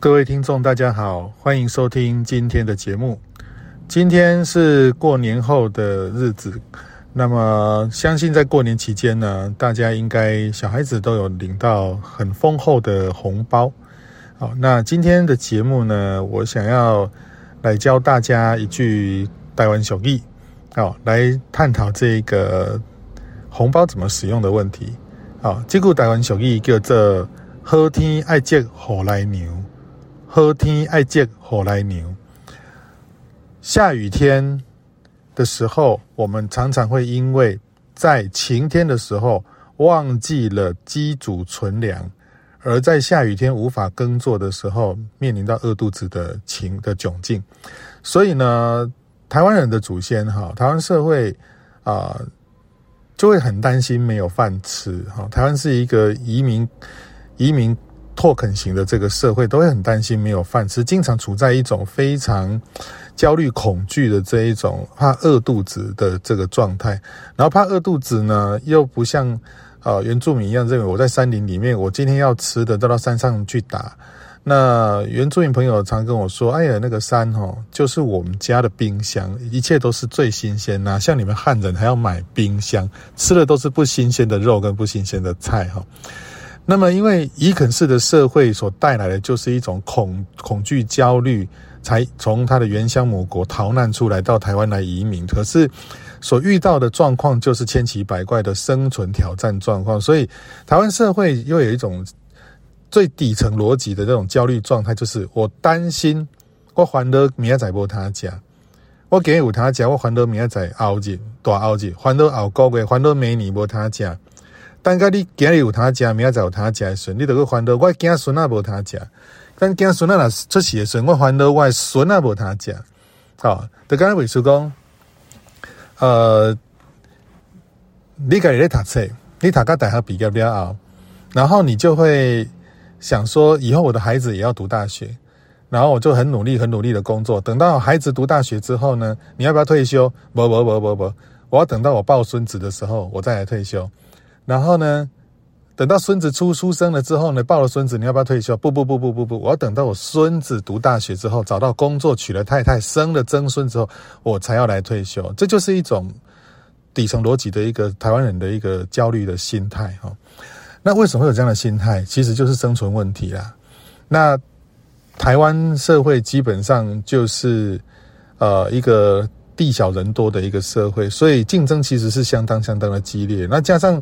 各位听众，大家好，欢迎收听今天的节目。今天是过年后的日子，那么相信在过年期间呢，大家应该小孩子都有领到很丰厚的红包。好，那今天的节目呢，我想要来教大家一句台湾俗语，好，来探讨这个红包怎么使用的问题。好，这句台湾俗语叫做“好天爱接好来牛”。喝天爱接火来牛。下雨天的时候，我们常常会因为在晴天的时候忘记了积谷存粮，而在下雨天无法耕作的时候，面临到饿肚子的情的窘境。所以呢，台湾人的祖先哈，台湾社会啊、就会很担心没有饭吃哈。台湾是一个移民移民。拓垦型的这个社会都会很担心没有饭吃，经常处在一种非常焦虑、恐惧的这一种怕饿肚子的这个状态。然后怕饿肚子呢，又不像呃原住民一样认为我在山林里面，我今天要吃的都到山上去打。那原住民朋友常跟我说：“哎呀，那个山哦，就是我们家的冰箱，一切都是最新鲜呐。像你们汉人还要买冰箱，吃的都是不新鲜的肉跟不新鲜的菜哈。”那么，因为伊肯式的社会所带来的就是一种恐恐惧、焦虑，才从他的原乡母国逃难出来到台湾来移民。可是，所遇到的状况就是千奇百怪的生存挑战状况。所以，台湾社会又有一种最底层逻辑的这种焦虑状态，就是我担心我还得明仔载无他家，我给有他家，我还得明仔载熬日大熬日，还得熬高月，还得明年无他家。但甲你今日有他食，明仔载有他食的时，你得去烦恼我囝孙仔无他食。但囝孙仔若出事的时，我烦恼我孙仔无他食。好，就刚才伟叔讲，呃，你家己咧读册，你读到大学毕业了后，然后你就会想说，以后我的孩子也要读大学，然后我就很努力、很努力的工作。等到孩子读大学之后呢，你要不要退休？不不不不不，我要等到我抱孙子的时候，我再来退休。然后呢，等到孙子出出生了之后呢，抱了孙子，你要不要退休？不不不不不不，我要等到我孙子读大学之后，找到工作，娶了太太，生了曾孙之后，我才要来退休。这就是一种底层逻辑的一个台湾人的一个焦虑的心态哈。那为什么会有这样的心态？其实就是生存问题啦。那台湾社会基本上就是呃一个地小人多的一个社会，所以竞争其实是相当相当的激烈。那加上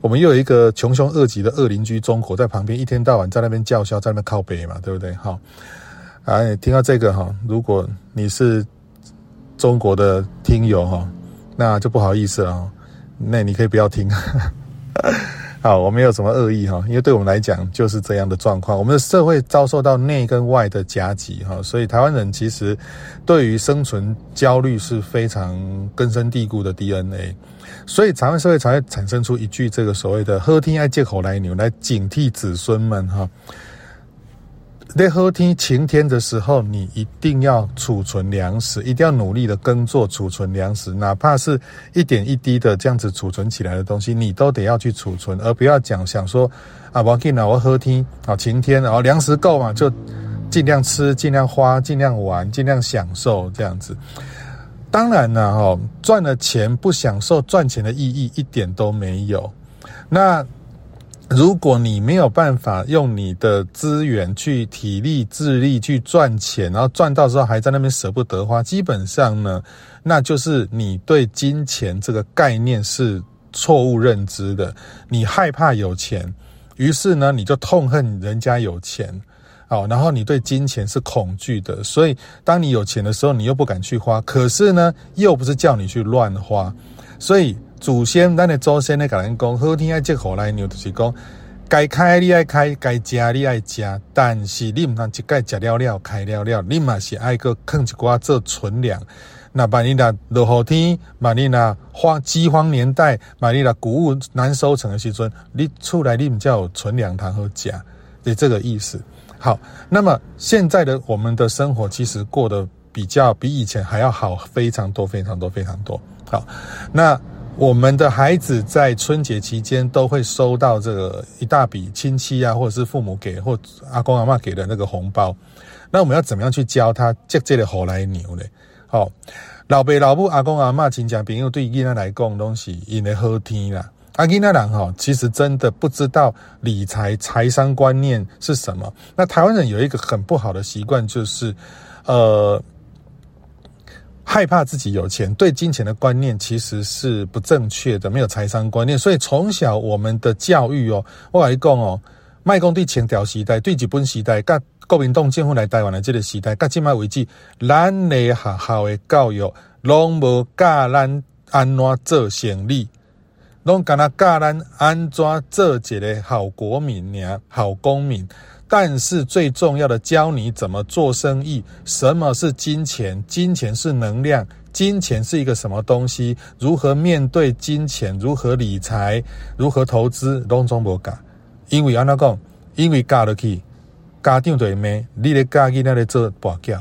我们又有一个穷凶恶极的恶邻居中国在旁边，一天到晚在那边叫嚣，在那边靠北嘛，对不对？好，哎，听到这个哈，如果你是中国的听友哈，那就不好意思了，那你可以不要听。好，我没有什么恶意哈，因为对我们来讲就是这样的状况。我们的社会遭受到内跟外的夹击哈，所以台湾人其实对于生存焦虑是非常根深蒂固的 DNA。所以台湾社会才会产生出一句这个所谓的“喝天爱借口来牛”来警惕子孙们哈。在好天晴天的时候，你一定要储存粮食，一定要努力的耕作储存粮食，哪怕是一点一滴的这样子储存起来的东西，你都得要去储存，而不要讲想说啊，我给你我好天啊晴天，然后粮食够嘛，就尽量吃，尽量花，尽量玩，尽量享受这样子。当然了哈，赚了钱不享受赚钱的意义一点都没有。那。如果你没有办法用你的资源去体力、智力去赚钱，然后赚到之后还在那边舍不得花，基本上呢，那就是你对金钱这个概念是错误认知的。你害怕有钱，于是呢，你就痛恨人家有钱，好，然后你对金钱是恐惧的，所以当你有钱的时候，你又不敢去花。可是呢，又不是叫你去乱花，所以。祖先，咱的祖先咧，甲咱讲，好天爱接火来牛，就是讲，该开你爱开，该食你爱食，但是你毋通一概食了了，开了了，你嘛是爱个囥一寡做存粮。那万一若落雨天，万一若荒饥荒年代，万一若谷物难收成的时阵，你厝内你毋才有存粮通好食，就这个意思。好，那么现在的我们的生活其实过得比较比以前还要好，非常多，非常多，非常多。好，那。我们的孩子在春节期间都会收到这个一大笔亲戚啊，或者是父母给或阿公阿嬷给的那个红包。那我们要怎么样去教他接这个好来牛呢？好，老爸老母阿公阿嬷亲戚朋友对囡仔来讲东西，因为好听啦。阿囡仔人哈，其实真的不知道理财财商观念是什么。那台湾人有一个很不好的习惯，就是呃。害怕自己有钱，对金钱的观念其实是不正确的，没有财商观念。所以从小我们的教育哦，我来讲哦，卖公对前条时代，对日本时代，甲国民党政府来台湾的这个时代，甲今麦为止，咱的学校的教育拢无教咱安怎做生意，拢干那教咱安怎做一个好国民呀，好公民。但是最重要的，教你怎么做生意，什么是金钱，金钱是能量，金钱是一个什么东西，如何面对金钱，如何理财，如何投资，拢总无教。因为安怎讲，因为教落去，家长就会骂，你咧教囡仔咧做跋筊，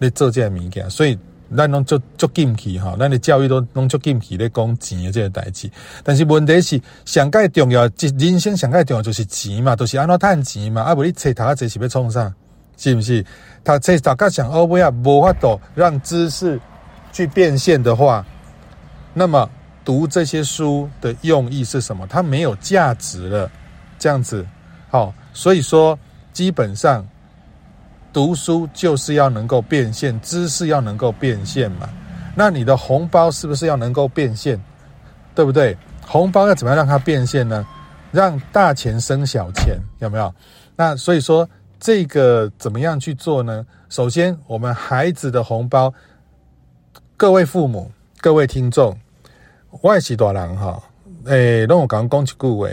咧做这物件，所以。咱拢足足禁气哈，咱的教育都拢足禁气咧讲钱的这个代志。但是问题是，上盖重要，即人生上盖重要就是钱嘛，都、就是安怎赚钱嘛。啊，不你册读啊，这是要创啥？是不是？读册大家想，哦，不要无法度让知识去变现的话，那么读这些书的用意是什么？它没有价值了，这样子。好，所以说基本上。读书就是要能够变现，知识要能够变现嘛。那你的红包是不是要能够变现？对不对？红包要怎么样让它变现呢？让大钱生小钱，有没有？那所以说这个怎么样去做呢？首先，我们孩子的红包，各位父母、各位听众，我也是大人哈。诶，让我刚讲一句话，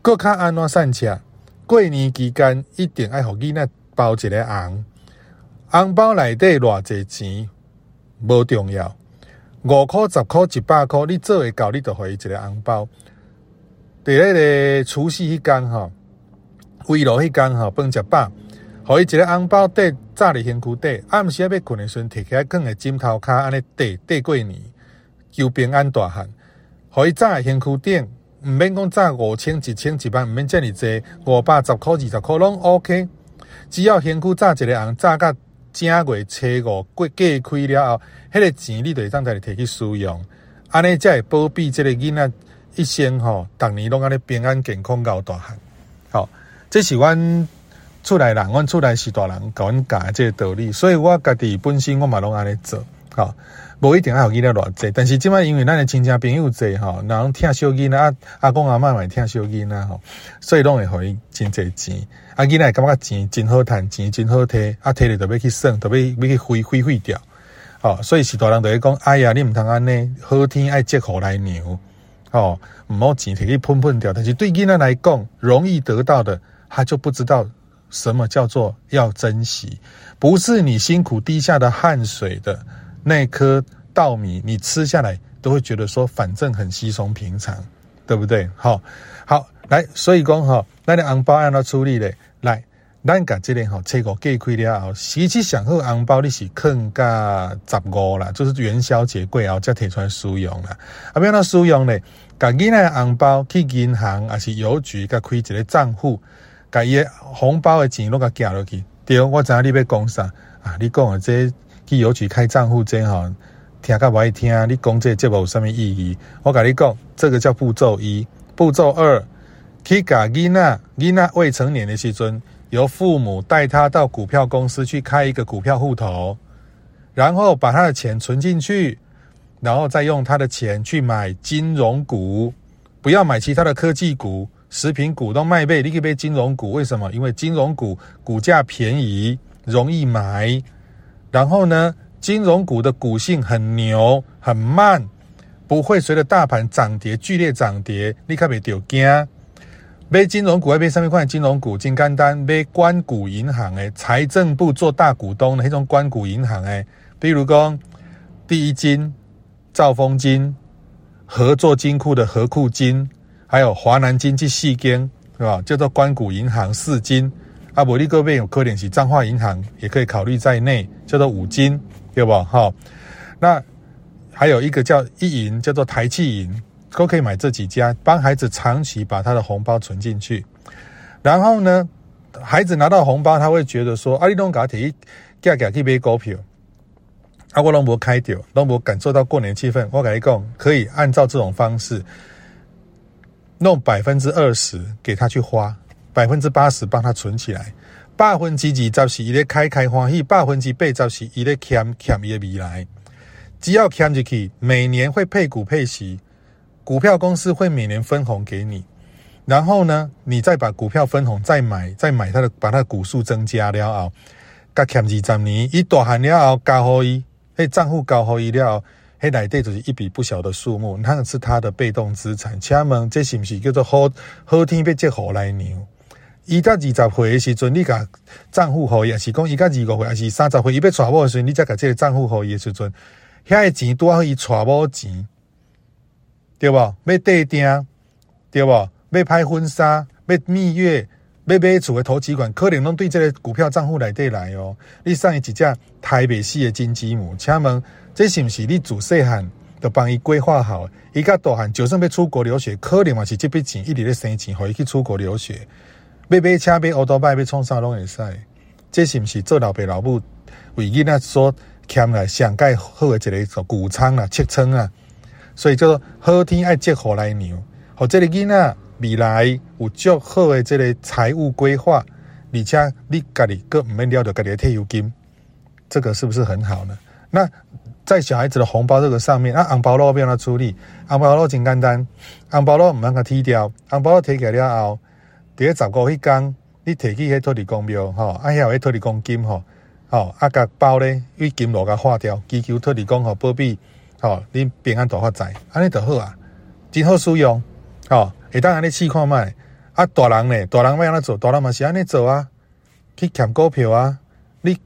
各卡安怎善巧，过年期间一定爱好囡仔。包一个红，红包内底偌济钱无重要，五块、十块、一百块，你做会到，你就给伊一个红包。伫咧个除夕迄天吼，围炉迄天吼，饭食饱，给伊一个红包，缀扎伫身躯底，暗时要困的时阵，摕起来放在枕头骹，安尼缀缀过年，求平安大汉。给伊扎在身躯顶，毋免讲扎五千、一千、一万，毋免遮尔济，五百、十块、二十块拢 OK。只要先去扎一个红，扎到正月初五过过开了后，迄个钱你就会当在摕去使用，安尼才会保庇即个囡仔一生吼，逐年拢安尼平安健康到大汉。好，这是阮厝内人，阮厝内是大人甲阮教即个道理，所以我家己本身我嘛拢安尼做，好。无一定要给囡仔偌济，但是即摆因为咱的亲戚朋友济吼，人听小囡仔啊，阿公阿嬷嘛听小囡仔吼，所以拢会互伊真济钱。啊，囡仔感觉钱真好赚，钱真好摕，啊，摕了就要去耍，就要要去挥挥挥掉。哦，所以是大人就会讲，哎呀，你毋通安尼，好天爱借口来牛，哦，毋好钱摕去喷喷掉。但是对囡仔来讲，容易得到的，他就不知道什么叫做要珍惜，不是你辛苦滴下的汗水的。那颗稻米，你吃下来都会觉得说，反正很稀松平常，对不对？好，好，来，所以讲哈，那你红包按怎处理嘞？来，咱甲这里哈，切个给开了后，实际上好红包你是坑加十五啦，就是元宵节过后才提出来使用啦。啊，要怎使用嘞？甲囡仔红包去银行还是邮局，甲开一个账户，甲伊红包的钱拢甲寄落去。对，我知影你要讲啥啊？你讲的这。去邮局开账户真好，听甲不爱听，你讲这节目有什么意义？我跟你讲，这个叫步骤一。步骤二，去甲囡仔，囡仔未成年的时阵，由父母带他到股票公司去开一个股票户头，然后把他的钱存进去，然后再用他的钱去买金融股，不要买其他的科技股、食品股都卖背，你可以买金融股。为什么？因为金融股股价便宜，容易买。然后呢，金融股的股性很牛，很慢，不会随着大盘涨跌剧烈涨跌，你可别丢惊。买金融股要买什么款金融股？真简单，买官股银行诶，财政部做大股东的那种关股银行诶，比如讲第一金、兆丰金、合作金库的合库金，还有华南经济细金，是吧？叫做关谷银行四金。啊，伯利各位有可能是彰化银行，也可以考虑在内，叫做五金，对不？好，那还有一个叫一银，叫做台企银，都可以买这几家，帮孩子长期把他的红包存进去。然后呢，孩子拿到红包，他会觉得说：“啊，你拢搞提价价去买股票，啊，我拢无开掉，拢无感受到过年气氛。”我跟你讲，可以按照这种方式，弄百分之二十给他去花，百分之八十帮他存起来。百分之二十是伊咧开开欢喜，百分之八十是伊咧欠欠伊的未来。只要看进去，每年会配股配息，股票公司会每年分红给你，然后呢，你再把股票分红再买，再买它的，把它股数增加了后，甲欠二十年，伊大汉了后交予伊，迄账户交予伊了后，迄内底就是一笔不小的数目，那是他的被动资产。请问这是不是叫做好好天被接好来牛？伊甲二十岁的时阵，你甲账户互伊，是讲伊甲二五岁，还是三十岁，伊要娶某的时阵，你再甲这个账户互伊的时阵。遐个钱拄好伊娶某钱，对无？要地订，对无？要拍婚纱，要蜜月，要买厝诶头期款，可能拢对这个股票账户内底来哦。你送伊一只台北市诶金鸡母，请问这是不是你自细汉就帮伊规划好？伊甲大汉就算要出国留学，可能嘛是这笔钱一直咧生钱，互伊去出国留学。要买车，买欧多拜，要创啥拢会使？这是不是做老爸老母为囡仔所？欠来上盖好的一个谷仓啊，七仓啊，所以叫做好天爱接好来牛，或者个囡仔未来有足好的这个财务规划，而且你家里个唔免了着家己的退休金，这个是不是很好呢？那在小孩子的红包这个上面，啊，红包路要怎处理？红包路真简单，红包路唔让它踢掉，红包路提起来了后，第一十五迄天，你提去迄土地公庙，吼，啊，遐有迄土地公金，吼。哦，啊，甲包咧，用金炉甲化掉，祈求土地公吼，保庇，吼，恁平安大发财，安尼就好啊，真好使用，哦，会当安尼试看觅，啊，大人呢，大人要安怎做，大人嘛是安尼做啊，去欠股票啊，你，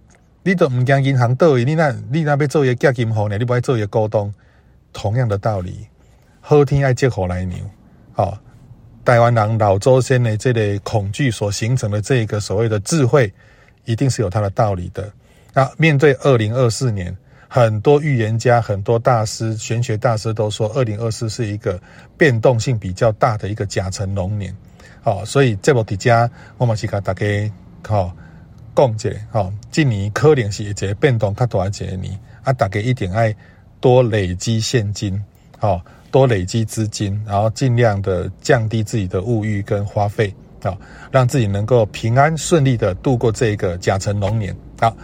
你都毋惊银行倒去，你那，你那要做一个假金户呢，你不爱做一个股东，同样的道理，好天爱接火来牛，哦，台湾人老祖先的这类恐惧所形成的这个所谓的智慧。一定是有它的道理的。那面对二零二四年，很多预言家、很多大师、玄学大师都说，二零二四是一个变动性比较大的一个甲辰龙年。好，所以这部底家我们是给大家好讲解。好，今年可能是一个变动较大一年啊，大家一定要多累积现金，好，多累积资金，然后尽量的降低自己的物欲跟花费。啊，让自己能够平安顺利的度过这个甲辰龙年。啊，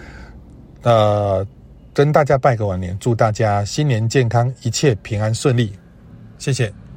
呃，跟大家拜个晚年，祝大家新年健康，一切平安顺利。谢谢。